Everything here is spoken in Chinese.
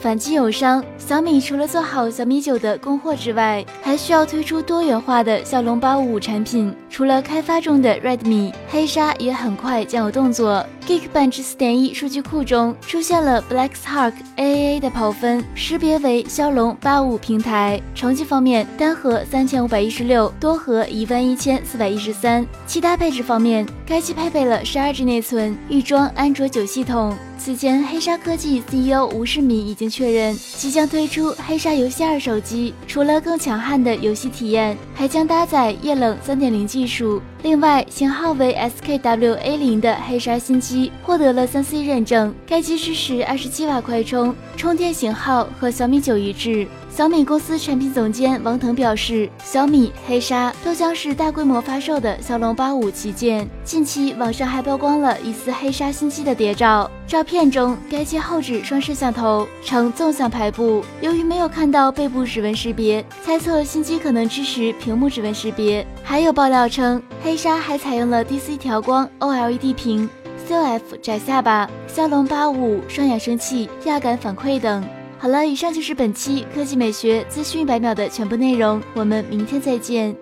反击友商，小米除了做好小米九的供货之外，还需要推出多元化的骁龙八五五产品。除了开发中的 Redmi 黑鲨，也很快将有动作。Geekbench 四点一数据库中出现了 Blackshark AAA 的跑分，识别为骁龙八五平台。成绩方面，单核三千五百一十六，多核一万一千四百一十三。其他配置方面，该机配备了十二 G 内存，预装安卓九系统。此前，黑鲨科技 CEO 吴世敏已经确认，即将推出黑鲨游戏二手机，除了更强悍的游戏体验，还将搭载液冷三点零技术。另外，型号为 SKWA 零的黑鲨新机获得了三 C 认证，该机支持二十七瓦快充，充电型号和小米九一致。小米公司产品总监王腾表示，小米黑鲨都将是大规模发售的骁龙八五旗舰。近期网上还曝光了疑似黑鲨新机的谍照，照片中该机后置双摄像头呈纵向排布，由于没有看到背部指纹识别，猜测新机可能支持屏幕指纹识别。还有爆料称，黑鲨还采用了 DC 调光 OLED 屏、COF 窄下巴、骁龙八五双扬声器、压感反馈等。好了，以上就是本期科技美学资讯一百秒的全部内容，我们明天再见。